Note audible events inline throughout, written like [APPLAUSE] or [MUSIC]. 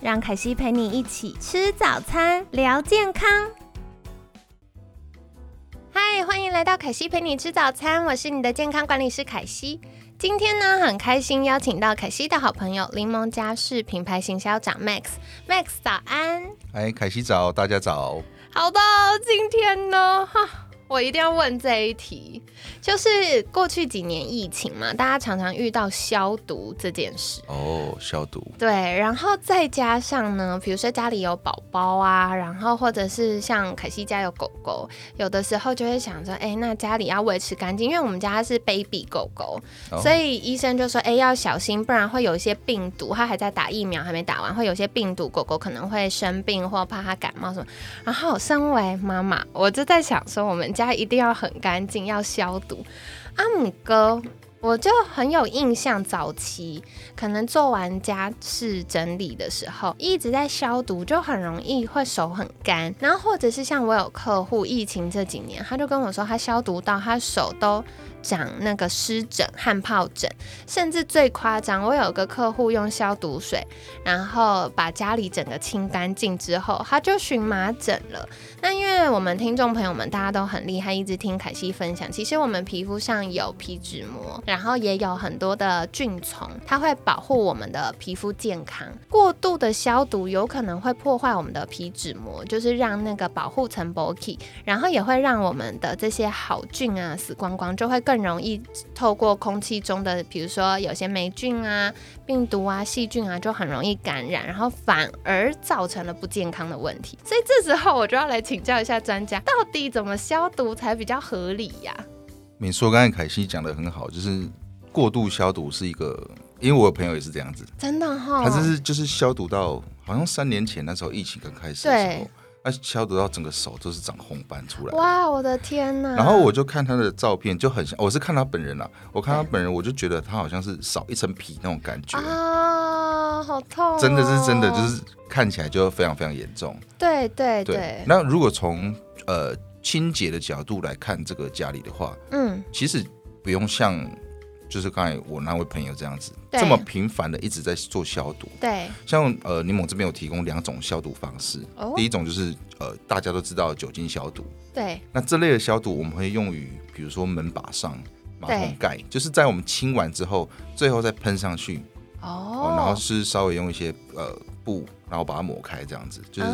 让凯西陪你一起吃早餐，聊健康。嗨，欢迎来到凯西陪你吃早餐，我是你的健康管理师凯西。今天呢，很开心邀请到凯西的好朋友柠檬家事品牌行销长 Max，Max 早安。哎，凯西早，大家早。好的，今天呢，哈。我一定要问这一题，就是过去几年疫情嘛，大家常常遇到消毒这件事。哦，消毒。对，然后再加上呢，比如说家里有宝宝啊，然后或者是像凯西家有狗狗，有的时候就会想说，哎，那家里要维持干净，因为我们家是 baby 狗狗，所以医生就说，哎，要小心，不然会有一些病毒，它还在打疫苗，还没打完，会有些病毒，狗狗可能会生病或怕它感冒什么。然后身为妈妈，我就在想说，我们。家一定要很干净，要消毒。阿姆哥，我就很有印象，早期可能做完家事整理的时候，一直在消毒，就很容易会手很干。然后或者是像我有客户，疫情这几年，他就跟我说，他消毒到他手都。长那个湿疹、汗疱疹，甚至最夸张，我有个客户用消毒水，然后把家里整个清干净之后，他就荨麻疹了。那因为我们听众朋友们大家都很厉害，一直听凯西分享，其实我们皮肤上有皮脂膜，然后也有很多的菌虫，它会保护我们的皮肤健康。过度的消毒有可能会破坏我们的皮脂膜，就是让那个保护层薄起，然后也会让我们的这些好菌啊死光光，就会。更容易透过空气中的，比如说有些霉菌啊、病毒啊、细菌啊，就很容易感染，然后反而造成了不健康的问题。所以这时候我就要来请教一下专家，到底怎么消毒才比较合理呀？没错，刚才凯西讲的很好，就是过度消毒是一个，因为我有朋友也是这样子，真的哈，他就是就是消毒到好像三年前那时候疫情刚开始的时候。他消毒到整个手都是长红斑出来，哇，我的天哪！然后我就看他的照片，就很像，我是看他本人啊，我看他本人，我就觉得他好像是少一层皮那种感觉啊，好痛！真的是真的，就是看起来就非常非常严重。对对对。那如果从呃清洁的角度来看这个家里的话，嗯，其实不用像。就是刚才我那位朋友这样子，这么频繁的一直在做消毒。对，像呃柠檬这边有提供两种消毒方式。哦。第一种就是呃大家都知道酒精消毒。对。那这类的消毒我们会用于比如说门把上、马桶盖，就是在我们清完之后，最后再喷上去。哦。然后是稍微用一些呃布，然后把它抹开，这样子就是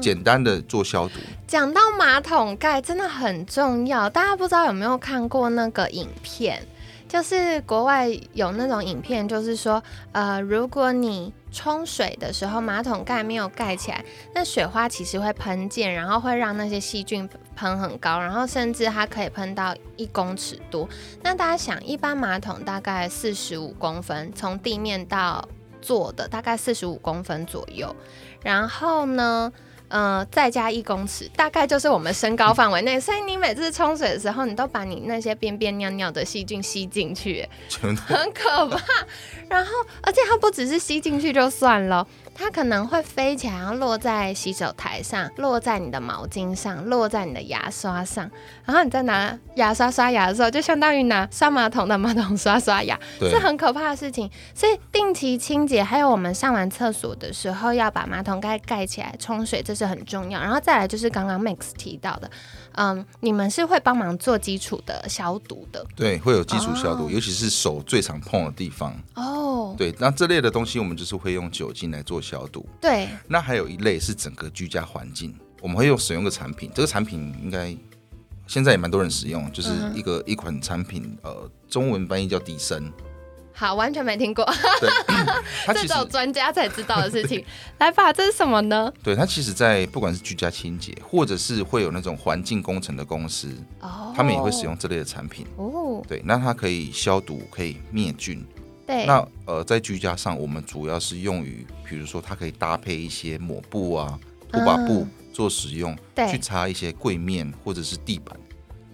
简单的做消毒。讲到马桶盖真的很重要，大家不知道有没有看过那个影片？就是国外有那种影片，就是说，呃，如果你冲水的时候马桶盖没有盖起来，那水花其实会喷溅，然后会让那些细菌喷很高，然后甚至它可以喷到一公尺多。那大家想，一般马桶大概四十五公分，从地面到坐的大概四十五公分左右，然后呢？嗯，再加一公尺，大概就是我们身高范围内。所以你每次冲水的时候，你都把你那些便便尿尿的细菌吸进去，很可怕。然后，而且它不只是吸进去就算了。它可能会飞起来，然后落在洗手台上，落在你的毛巾上，落在你的牙刷上。然后你再拿牙刷刷牙的时候，就相当于拿刷马桶的马桶刷刷牙，是很可怕的事情。所以定期清洁，还有我们上完厕所的时候要把马桶盖盖起来冲水，这是很重要。然后再来就是刚刚 Max 提到的，嗯，你们是会帮忙做基础的消毒的，对，会有基础消毒，尤其是手最常碰的地方。哦，对，那这类的东西我们就是会用酒精来做。消毒对，那还有一类是整个居家环境，我们会用使用个产品，这个产品应该现在也蛮多人使用，就是一个一款产品，呃，中文翻译叫迪生。好，完全没听过，[LAUGHS] 这种专家才知道的事情。[LAUGHS] 来吧，这是什么呢？对，它其实，在不管是居家清洁，或者是会有那种环境工程的公司，哦，他们也会使用这类的产品。哦，对，那它可以消毒，可以灭菌。对，那呃，在居家上，我们主要是用于，比如说它可以搭配一些抹布啊、拖把布做使用，去擦一些柜面或者是地板。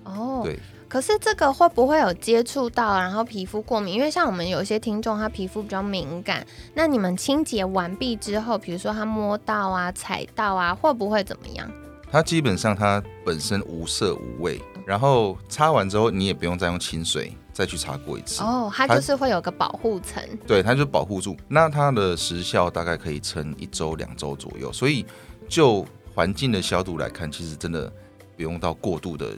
哦，对。可是这个会不会有接触到，然后皮肤过敏？因为像我们有些听众，他皮肤比较敏感。那你们清洁完毕之后，比如说他摸到啊、踩到啊，会不会怎么样？它基本上它本身无色无味，然后擦完之后，你也不用再用清水再去擦过一次。哦，它就是会有个保护层。对，它就保护住。那它的时效大概可以撑一周、两周左右。所以就环境的消毒来看，其实真的不用到过度的。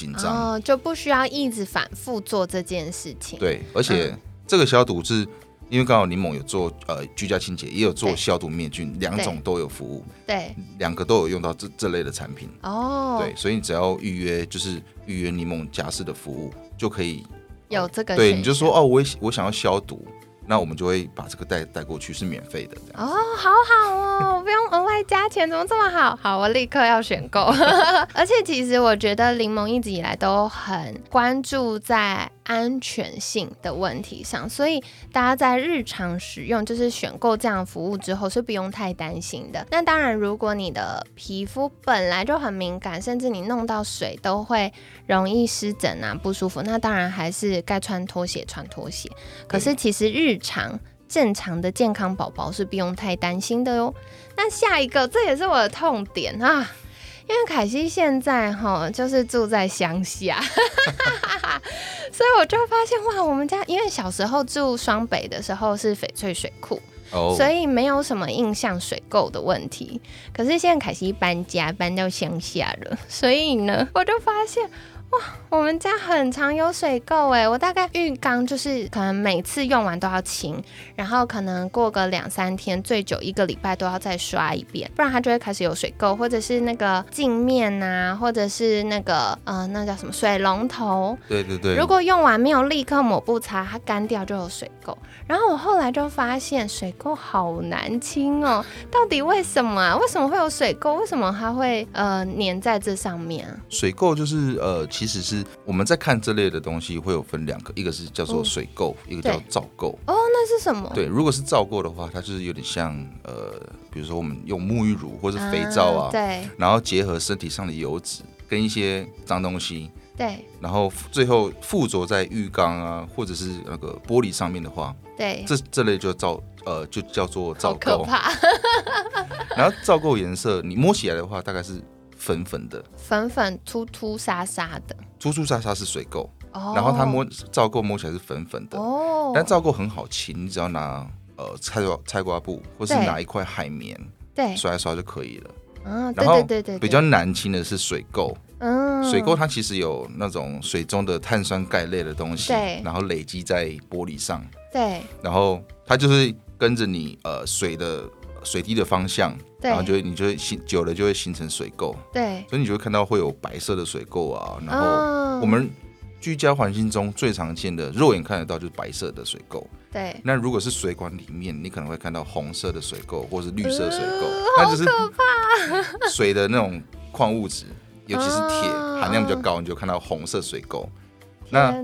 紧张哦，就不需要一直反复做这件事情。对，而且这个消毒是因为刚好柠檬有做呃居家清洁，也有做消毒灭菌，两种都有服务。对，两个都有用到这这类的产品。哦，对，所以你只要预约，就是预约柠檬家事的服务，就可以有这个。对，你就说哦，我我想要消毒。那我们就会把这个带带过去，是免费的。哦，好好哦，不用额外加钱，怎么这么好？好，我立刻要选购。[LAUGHS] 而且其实我觉得柠檬一直以来都很关注在。安全性的问题上，所以大家在日常使用，就是选购这样服务之后是不用太担心的。那当然，如果你的皮肤本来就很敏感，甚至你弄到水都会容易湿疹啊不舒服，那当然还是该穿拖鞋穿拖鞋。可是其实日常正常的健康宝宝是不用太担心的哟。那下一个，这也是我的痛点啊。因为凯西现在哈就是住在乡下，[LAUGHS] 所以我就发现哇，我们家因为小时候住双北的时候是翡翠水库，所以没有什么印象水垢的问题。可是现在凯西搬家搬到乡下了，所以呢，我就发现。哇，我们家很常有水垢哎，我大概浴缸就是可能每次用完都要清，然后可能过个两三天，最久一个礼拜都要再刷一遍，不然它就会开始有水垢，或者是那个镜面呐，或者是那个呃那叫什么水龙头，对对对，如果用完没有立刻抹布擦，它干掉就有水垢。然后我后来就发现水垢好难清哦，到底为什么啊？为什么会有水垢？为什么它会呃粘在这上面啊？水垢就是呃。其实是我们在看这类的东西，会有分两个，一个是叫做水垢，一个叫皂垢。哦，那是什么？对，如果是皂垢的话，它就是有点像呃，比如说我们用沐浴乳或者肥皂啊，对，然后结合身体上的油脂跟一些脏东西，对，然后最后附着在浴缸啊或者是那个玻璃上面的话，对，这这类就皂呃就叫做皂垢。[LAUGHS] 然后皂垢颜色，你摸起来的话，大概是。粉粉的，粉粉突突沙沙的，突突沙沙是水垢，然后它摸皂垢摸起来是粉粉的，哦，但皂垢很好清，你只要拿呃菜瓜菜瓜布，或是拿一块海绵，对，刷一刷就可以了。嗯，对对对对，比较难清的是水垢，嗯，水垢它其实有那种水中的碳酸钙类的东西，对，然后累积在玻璃上，对，然后它就是跟着你呃水的。水滴的方向，然后就会你就会形久了就会形成水垢，对，所以你就会看到会有白色的水垢啊。然后我们居家环境中最常见的肉眼看得到就是白色的水垢，对。那如果是水管里面，你可能会看到红色的水垢或是绿色水垢，那就是可怕。[LAUGHS] 水的那种矿物质，尤其是铁含量比较高，你就看到红色水垢。那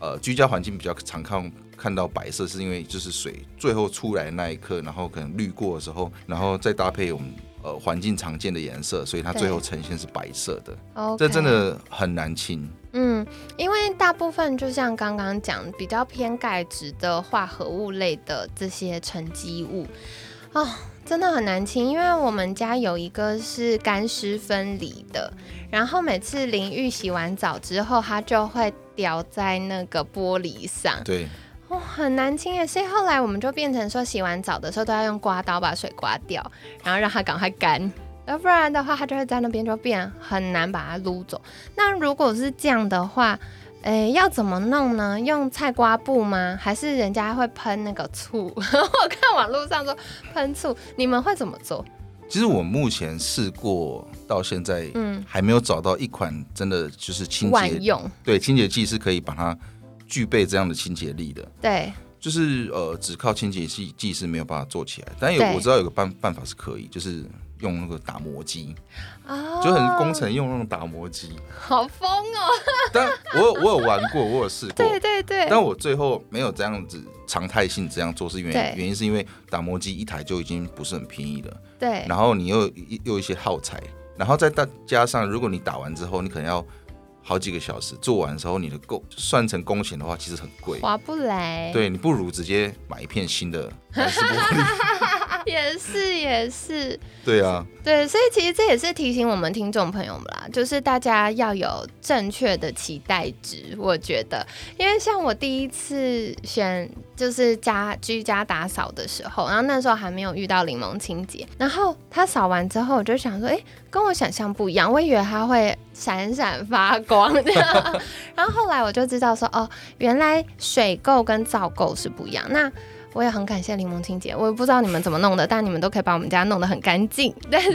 呃，居家环境比较常看。看到白色是因为就是水最后出来的那一刻，然后可能滤过的时候，然后再搭配我们呃环境常见的颜色，所以它最后呈现是白色的。哦，这真的很难清。嗯，因为大部分就像刚刚讲，比较偏钙质的化合物类的这些沉积物，哦，真的很难清。因为我们家有一个是干湿分离的，然后每次淋浴洗完澡之后，它就会掉在那个玻璃上。对。哦，很难清耶，所以后来我们就变成说，洗完澡的时候都要用刮刀把水刮掉，然后让它赶快干，要不然的话，它就会在那边就变很难把它撸走。那如果是这样的话，诶，要怎么弄呢？用菜瓜布吗？还是人家会喷那个醋？[LAUGHS] 我看网络上说喷醋，你们会怎么做？其实我目前试过到现在，嗯，还没有找到一款真的就是清洁用，对，清洁剂是可以把它。具备这样的清洁力的，对，就是呃，只靠清洁剂剂是没有办法做起来。但有我知道有个办办法是可以，就是用那个打磨机，就很工程用那种打磨机，好疯哦！[LAUGHS] 但我有我有玩过，我有试过，对对对。但我最后没有这样子常态性这样做，是因为原因是因为打磨机一台就已经不是很便宜了，对。然后你又又一些耗材，然后再再加上，如果你打完之后，你可能要。好几个小时做完的时候，你的工算成工钱的话，其实很贵，划不来。对你不如直接买一片新的，[LAUGHS] 也是也是。对啊，对，所以其实这也是提醒我们听众朋友们啦，就是大家要有正确的期待值。我觉得，因为像我第一次选就是家居家打扫的时候，然后那时候还没有遇到柠檬清洁，然后他扫完之后，我就想说，哎，跟我想象不一样，我以为他会闪闪发光 [LAUGHS] 然后后来我就知道说，哦，原来水垢跟皂垢是不一样。那我也很感谢柠檬清洁，我也不知道你们怎么弄的，但你们都可以把我们家弄得很干净。但是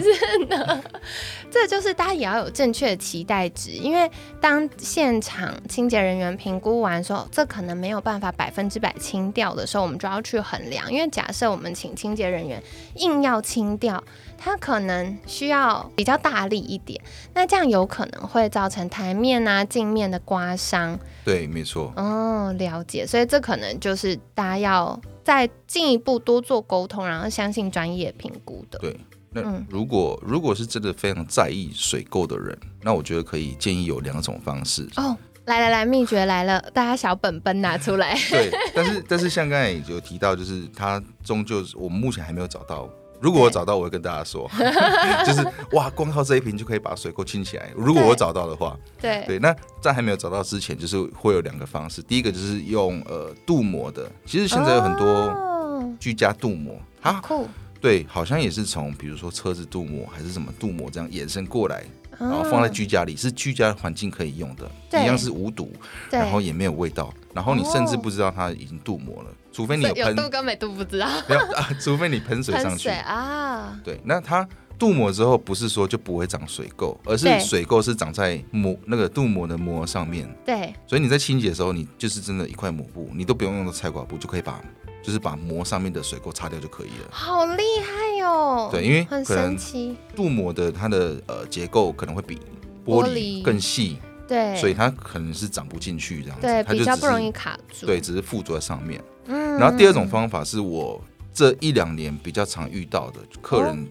呢，[LAUGHS] 这就是大家也要有正确的期待值，因为当现场清洁人员评估完说这可能没有办法百分之百清掉的时候，我们就要去衡量。因为假设我们请清洁人员硬要清掉，他可能需要比较大力一点，那这样有可能会造成台面啊、镜面的刮伤。对，没错。哦，了解。所以这可能就是大家要。再进一步多做沟通，然后相信专业评估的。对，那如果如果是真的非常在意水垢的人，那我觉得可以建议有两种方式。哦，来来来，秘诀来了，大家小本本拿出来。对，但是但是像刚才有提到，就是它终究我们目前还没有找到。如果我找到，我会跟大家说，[LAUGHS] 就是哇，光靠这一瓶就可以把水沟清起来。如果我找到的话，对对，那在还没有找到之前，就是会有两个方式。第一个就是用呃镀膜的，其实现在有很多居家镀膜，啊，对，好像也是从比如说车子镀膜还是什么镀膜这样延伸过来。然后放在居家里是居家环境可以用的，一样是无毒，然后也没有味道，然后你甚至不知道它已经镀膜了，除非你有喷，镀跟没镀不知道，[LAUGHS] 没有啊，除非你喷水上去啊。对，那它镀膜之后不是说就不会长水垢，而是水垢是长在膜那个镀膜的膜上面。对，所以你在清洁的时候，你就是真的一块抹布，你都不用用到菜瓜布就可以把。就是把膜上面的水垢擦掉就可以了。好厉害哟！对，因为很神奇，镀膜的它的呃结构可能会比玻璃更细，对，所以它可能是长不进去这样子，对，比较不容易卡住。对，只是附着在上面。嗯。然后第二种方法是我这一两年比较常遇到的客人，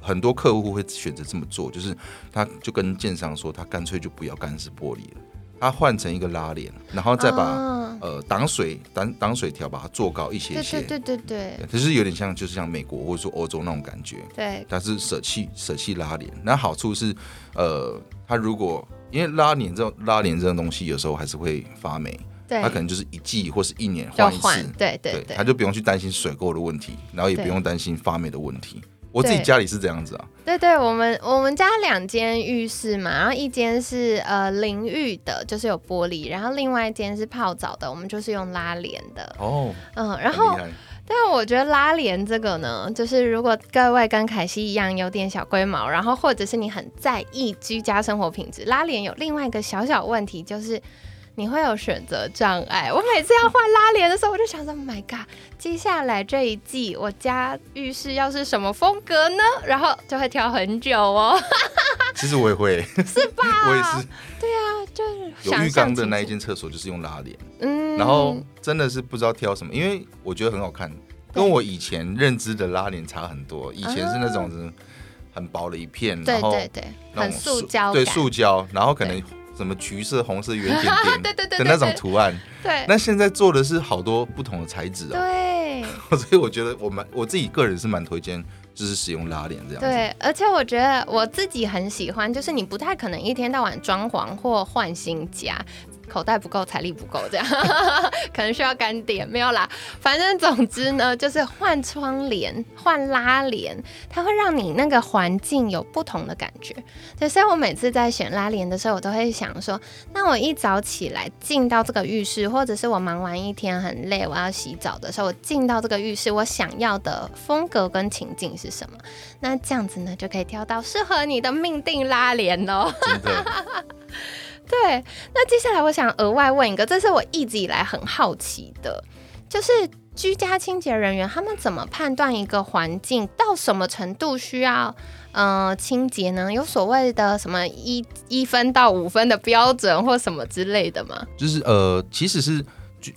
很多客户会选择这么做，就是他就跟建商说，他干脆就不要干式玻璃了。它换成一个拉链，然后再把呃挡水挡挡水条把它做高一些些，对对对对，其实有点像就是像美国或者说欧洲那种感觉，对，但是舍弃舍弃拉链，那好处是呃，它如果因为拉链这种拉链这种东西有时候还是会发霉，对，它可能就是一季或是一年换一次，对对对，它就不用去担心水垢的问题，然后也不用担心发霉的问题。我自己家里是这样子啊，对对，我们我们家两间浴室嘛，然后一间是呃淋浴的，就是有玻璃，然后另外一间是泡澡的，我们就是用拉帘的。哦，嗯，然后，但我觉得拉帘这个呢，就是如果各位跟凯西一样有点小龟毛，然后或者是你很在意居家生活品质，拉帘有另外一个小小问题就是。你会有选择障碍。我每次要换拉帘的时候，我就想说，My God，接下来这一季我家浴室要是什么风格呢？然后就会挑很久哦。[LAUGHS] 其实我也会，是吧？[LAUGHS] 我也是。对啊，就是有浴缸的那一间厕所就是用拉帘，嗯，然后真的是不知道挑什么，因为我觉得很好看，跟我以前认知的拉帘差很多。以前是那种很薄的一片，然后对对对，很塑胶，对塑胶，然后可能。什么橘色、红色圆点点 [LAUGHS] 的那种图案，对。那现在做的是好多不同的材质啊，对。[LAUGHS] 所以我觉得我蛮我自己个人是蛮推荐，就是使用拉链这样。对，而且我觉得我自己很喜欢，就是你不太可能一天到晚装潢或换新家。口袋不够，财力不够，这样 [LAUGHS] 可能需要干点，没有啦。反正总之呢，就是换窗帘、换拉帘，它会让你那个环境有不同的感觉。对，所以我每次在选拉帘的时候，我都会想说，那我一早起来进到这个浴室，或者是我忙完一天很累，我要洗澡的时候，我进到这个浴室，我想要的风格跟情境是什么？那这样子呢，就可以挑到适合你的命定拉帘喽。对，那接下来我想额外问一个，这是我一直以来很好奇的，就是居家清洁人员他们怎么判断一个环境到什么程度需要呃清洁呢？有所谓的什么一一分到五分的标准或什么之类的吗？就是呃，其实是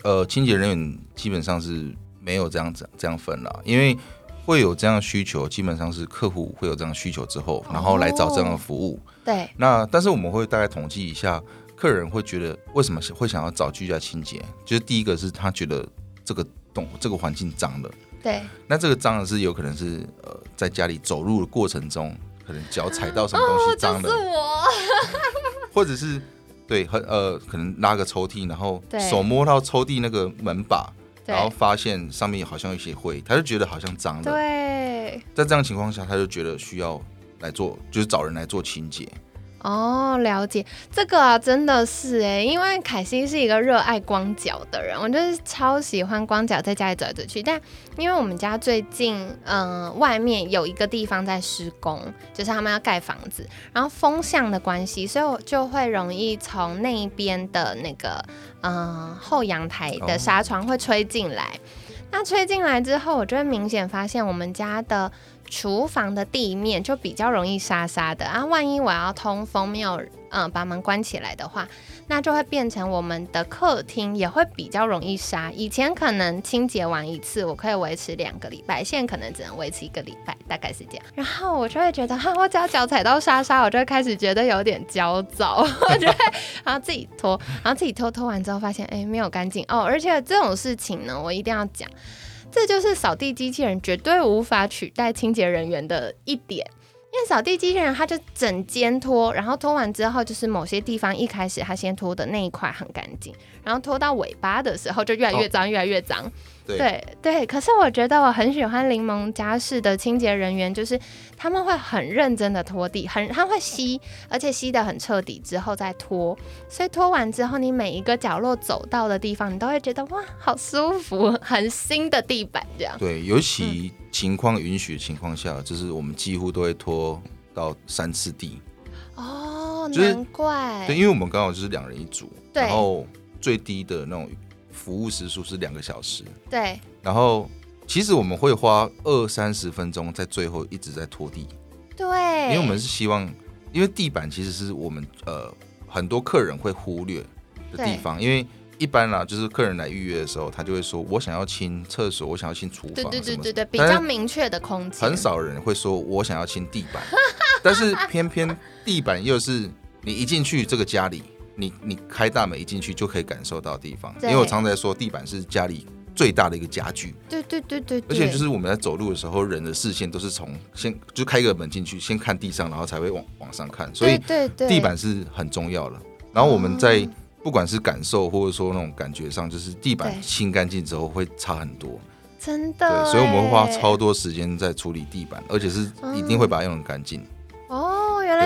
呃清洁人员基本上是没有这样子这样分了，因为会有这样的需求，基本上是客户会有这样的需求之后，然后来找这样的服务。对。那但是我们会大概统计一下，客人会觉得为什么会想要找居家清洁？就是第一个是他觉得这个。动这个环境脏了，对，那这个脏的是有可能是呃，在家里走路的过程中，可能脚踩到什么东西脏了，是我，[LAUGHS] 或者是对，很呃，可能拉个抽屉，然后手摸到抽屉那个门把，然后发现上面好像有些灰，他就觉得好像脏了，对，在这样情况下，他就觉得需要来做，就是找人来做清洁。哦，了解这个啊，真的是哎，因为凯西是一个热爱光脚的人，我就是超喜欢光脚在家里走来走去。但因为我们家最近，嗯，外面有一个地方在施工，就是他们要盖房子，然后风向的关系，所以我就会容易从那一边的那个，嗯，后阳台的纱窗会吹进来。那吹进来之后，我就会明显发现我们家的。厨房的地面就比较容易沙沙的啊，万一我要通风没有嗯把门关起来的话，那就会变成我们的客厅也会比较容易沙。以前可能清洁完一次我可以维持两个礼拜，现在可能只能维持一个礼拜，大概是这样。然后我就会觉得哈，我只要脚踩到沙沙，我就会开始觉得有点焦躁，[LAUGHS] 我就会然后自己拖，然后自己拖拖完之后发现哎没有干净哦，而且这种事情呢，我一定要讲。这就是扫地机器人绝对无法取代清洁人员的一点，因为扫地机器人它就整间拖，然后拖完之后就是某些地方一开始它先拖的那一块很干净，然后拖到尾巴的时候就越来越脏，越来越脏。对对，可是我觉得我很喜欢柠檬家事的清洁人员，就是他们会很认真的拖地，很他会吸，而且吸的很彻底之后再拖，所以拖完之后，你每一个角落走到的地方，你都会觉得哇，好舒服，很新的地板这样。对，尤其情况允许的情况下，就是我们几乎都会拖到三次地。哦，难怪。对，因为我们刚好就是两人一组，然后最低的那种。服务时数是两个小时，对。然后其实我们会花二三十分钟在最后一直在拖地，对。因为我们是希望，因为地板其实是我们呃很多客人会忽略的地方，因为一般啦，就是客人来预约的时候，他就会说我想要清厕所，我想要清厨房，对对对对对，比较明确的空间。很少人会说我想要清地板，但是偏偏地板又是你一进去这个家里。你你开大门一进去就可以感受到地方，因为我常在说地板是家里最大的一个家具。对对对对。而且就是我们在走路的时候，人的视线都是从先就开个门进去，先看地上，然后才会往往上看，所以地板是很重要的。然后我们在不管是感受或者说那种感觉上，就是地板清干净之后会差很多。真的。对，所以我们会花超多时间在处理地板，而且是一定会把它用很干净。哦，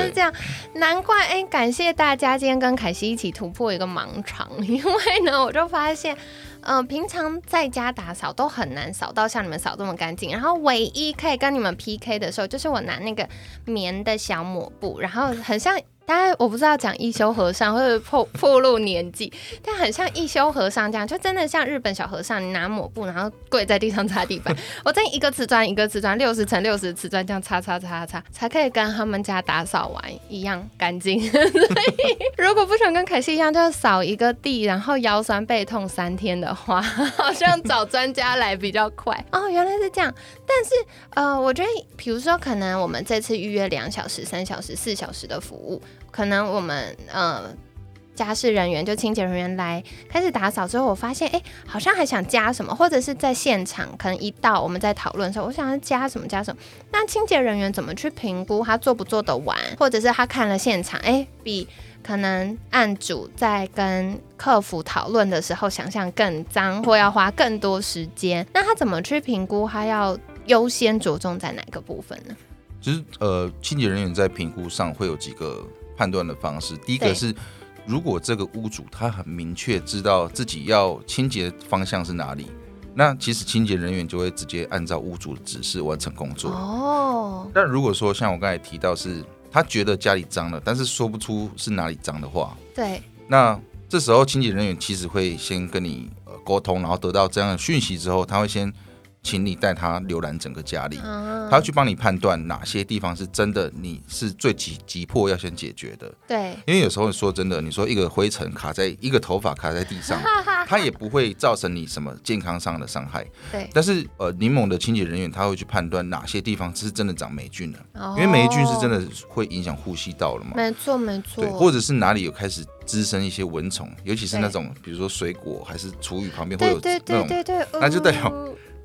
是这样，难怪哎！感谢大家今天跟凯西一起突破一个盲肠，因为呢，我就发现，嗯，平常在家打扫都很难扫到像你们扫这么干净，然后唯一可以跟你们 PK 的时候，就是我拿那个棉的小抹布，然后很像。大家我不知道讲一休和尚或者破破露年纪，但很像一休和尚这样，就真的像日本小和尚，你拿抹布然后跪在地上擦地板。[LAUGHS] 我在一个瓷砖一个瓷砖六十乘六十瓷砖这样擦擦擦擦，才可以跟他们家打扫完一样干净。[LAUGHS] 所以如果不想跟凯西一样，就扫一个地，然后腰酸背痛三天的话，[LAUGHS] 好像找专家来比较快。哦，原来是这样。但是呃，我觉得比如说可能我们这次预约两小时、三小时、四小时的服务。可能我们呃家事人员就清洁人员来开始打扫之后，我发现哎，好像还想加什么，或者是在现场可能一到我们在讨论的时候，我想要加什么加什么。那清洁人员怎么去评估他做不做得完，或者是他看了现场，哎，比可能案主在跟客服讨论的时候想象更脏，或要花更多时间。那他怎么去评估他要优先着重在哪个部分呢？其实呃，清洁人员在评估上会有几个。判断的方式，第一个是，如果这个屋主他很明确知道自己要清洁方向是哪里，那其实清洁人员就会直接按照屋主的指示完成工作。哦。但如果说像我刚才提到是，他觉得家里脏了，但是说不出是哪里脏的话，对。那这时候清洁人员其实会先跟你沟通，然后得到这样的讯息之后，他会先。请你带他浏览整个家里，他要去帮你判断哪些地方是真的，你是最急急迫要先解决的。对，因为有时候说真的，你说一个灰尘卡在一个头发卡在地上，[LAUGHS] 它也不会造成你什么健康上的伤害。对，但是呃，柠檬的清洁人员他会去判断哪些地方是真的长霉菌了，因为霉菌是真的会影响呼吸道了嘛。没错，没错。对，或者是哪里有开始滋生一些蚊虫，尤其是那种比如说水果还是厨余旁边会有那种，那就代表。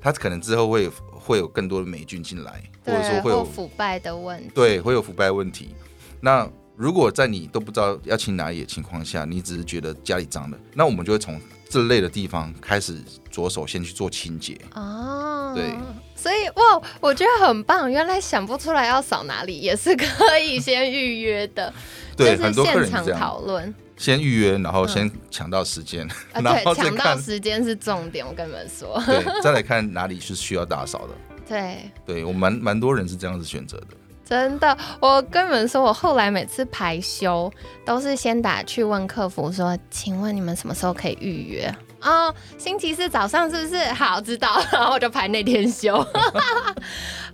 它可能之后会会有更多的霉菌进来，或者说会有腐败的问题。对，会有腐败问题。那如果在你都不知道要清哪里的情况下，你只是觉得家里脏了，那我们就会从这类的地方开始着手先去做清洁。哦，对。所以哇，我觉得很棒。原来想不出来要扫哪里，也是可以先预约的。对，很多现场讨论。先预约，然后先抢到时间，[LAUGHS] 然后抢到时间是重点。我跟你们说，对，再来看哪里是需要打扫的。[LAUGHS] 对，对我蛮蛮多人是这样子选择的。真的，我跟你们说，我后来每次排休都是先打去问客服说，请问你们什么时候可以预约？哦，星期四早上是不是？好，知道，然后我就排那天休。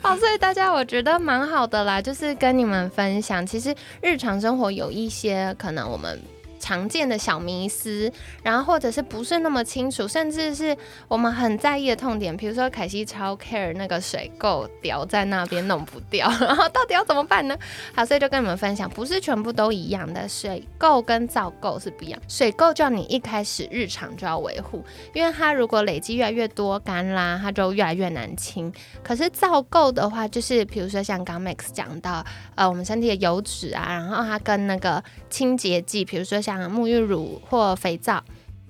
好，[LAUGHS] 所以大家我觉得蛮好的啦，就是跟你们分享，其实日常生活有一些可能我们。常见的小迷思，然后或者是不是那么清楚，甚至是我们很在意的痛点，比如说凯西超 care 那个水垢掉在那边弄不掉，[LAUGHS] 然后到底要怎么办呢？好，所以就跟你们分享，不是全部都一样的，水垢跟皂垢是不一样。水垢叫你一开始日常就要维护，因为它如果累积越来越多干啦，它就越来越难清。可是皂垢的话，就是比如说像刚 Max 讲到，呃，我们身体的油脂啊，然后它跟那个清洁剂，比如说像像沐浴乳或肥皂，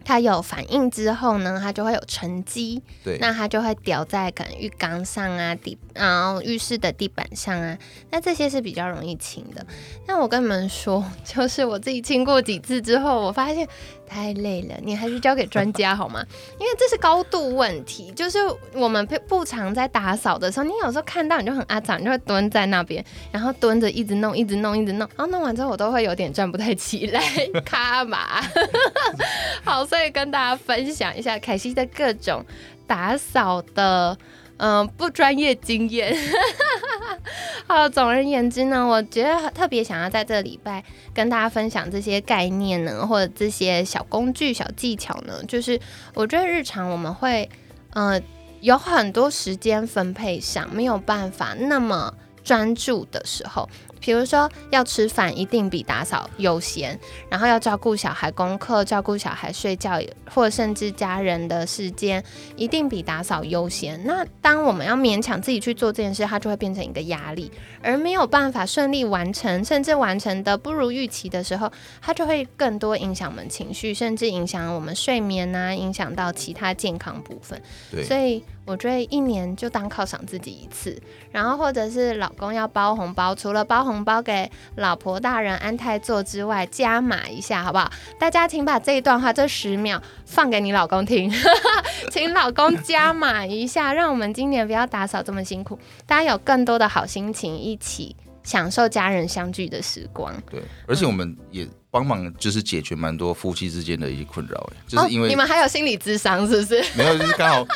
它有反应之后呢，它就会有沉积，对，那它就会掉在可能浴缸上啊、地，然后浴室的地板上啊，那这些是比较容易清的。那我跟你们说，就是我自己清过几次之后，我发现。太累了，你还是交给专家好吗？[LAUGHS] 因为这是高度问题，就是我们不不常在打扫的时候，你有时候看到你就很阿长，你就会蹲在那边，然后蹲着一直弄，一直弄，一直弄，然后弄完之后我都会有点站不太起来，[LAUGHS] 卡嘛。[LAUGHS] 好，所以跟大家分享一下凯西的各种打扫的。嗯，不专业经验。[LAUGHS] 好，总而言之呢，我觉得特别想要在这个礼拜跟大家分享这些概念呢，或者这些小工具、小技巧呢，就是我觉得日常我们会，呃，有很多时间分配上没有办法那么专注的时候。比如说要吃饭，一定比打扫优先；然后要照顾小孩功课、照顾小孩睡觉，或甚至家人的时间，一定比打扫优先。那当我们要勉强自己去做这件事，它就会变成一个压力，而没有办法顺利完成，甚至完成的不如预期的时候，它就会更多影响我们情绪，甚至影响我们睡眠啊，影响到其他健康部分。对，所以。我觉得一年就当犒赏自己一次，然后或者是老公要包红包，除了包红包给老婆大人安泰做之外，加码一下好不好？大家请把这一段话这十秒放给你老公听，[LAUGHS] 请老公加码一下，让我们今年不要打扫这么辛苦，大家有更多的好心情，一起享受家人相聚的时光。对，而且我们也。帮忙就是解决蛮多夫妻之间的一些困扰，哎，就是因为你们还有心理智商是不是？没有，就是刚好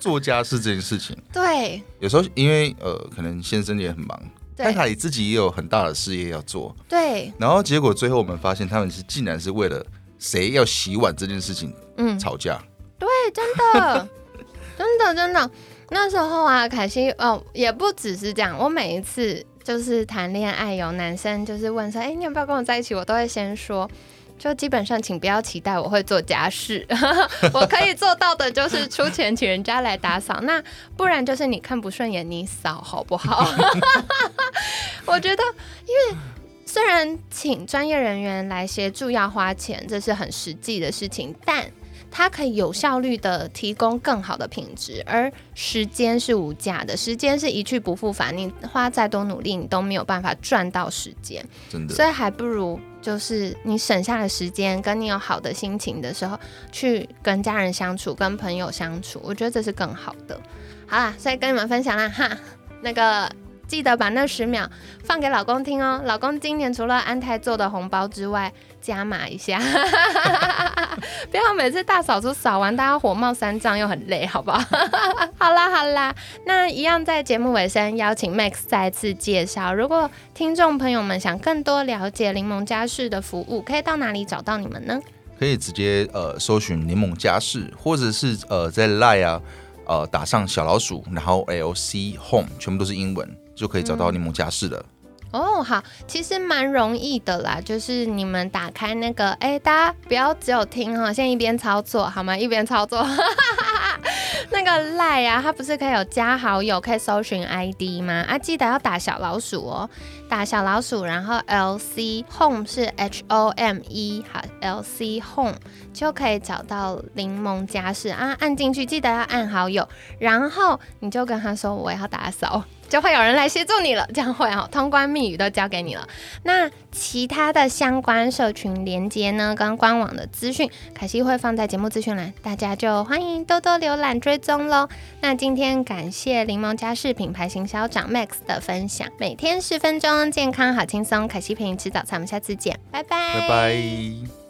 做家事这件事情。[LAUGHS] 对，有时候因为呃，可能先生也很忙，但他自己也有很大的事业要做。对。然后结果最后我们发现，他们是竟然是为了谁要洗碗这件事情，嗯，吵架。对，真的，[LAUGHS] 真的，真的。那时候啊，凯西哦，也不只是这样，我每一次。就是谈恋爱，有男生就是问说：“哎，你要不要跟我在一起？”我都会先说，就基本上，请不要期待我会做家事。[LAUGHS] 我可以做到的就是出钱请人家来打扫，那不然就是你看不顺眼，你扫好不好？[LAUGHS] 我觉得，因为虽然请专业人员来协助要花钱，这是很实际的事情，但。它可以有效率的提供更好的品质，而时间是无价的，时间是一去不复返，你花再多努力，你都没有办法赚到时间，真的。所以还不如就是你省下的时间，跟你有好的心情的时候，去跟家人相处，跟朋友相处，我觉得这是更好的。好啦，所以跟你们分享啦哈，那个记得把那十秒放给老公听哦。老公今年除了安泰做的红包之外，加码一下，[LAUGHS] 不要每次大扫除扫完，大家火冒三丈又很累，好不好？[LAUGHS] 好啦好啦，那一样在节目尾声邀请 Max 再次介绍，如果听众朋友们想更多了解柠檬家事的服务，可以到哪里找到你们呢？可以直接呃搜寻柠檬家事，或者是呃在 Line 啊呃打上小老鼠，然后 L C Home 全部都是英文，就可以找到柠檬家事了。哦，好，其实蛮容易的啦，就是你们打开那个，哎，大家不要只有听哈，先一边操作好吗？一边操作，[LAUGHS] 那个赖啊，它不是可以有加好友，可以搜寻 ID 吗？啊，记得要打小老鼠哦，打小老鼠，然后 L C Home 是 H O M E，好，L C Home 就可以找到柠檬家事啊，按进去记得要按好友，然后你就跟他说我要打扫。就会有人来协助你了，这样会哦，通关密语都交给你了。那其他的相关社群连接呢，跟官网的资讯，凯西会放在节目资讯栏，大家就欢迎多多浏览追踪喽。那今天感谢柠檬家饰品牌行销长 Max 的分享，每天十分钟，健康好轻松，凯西陪你吃早餐，我们下次见，拜拜，拜拜。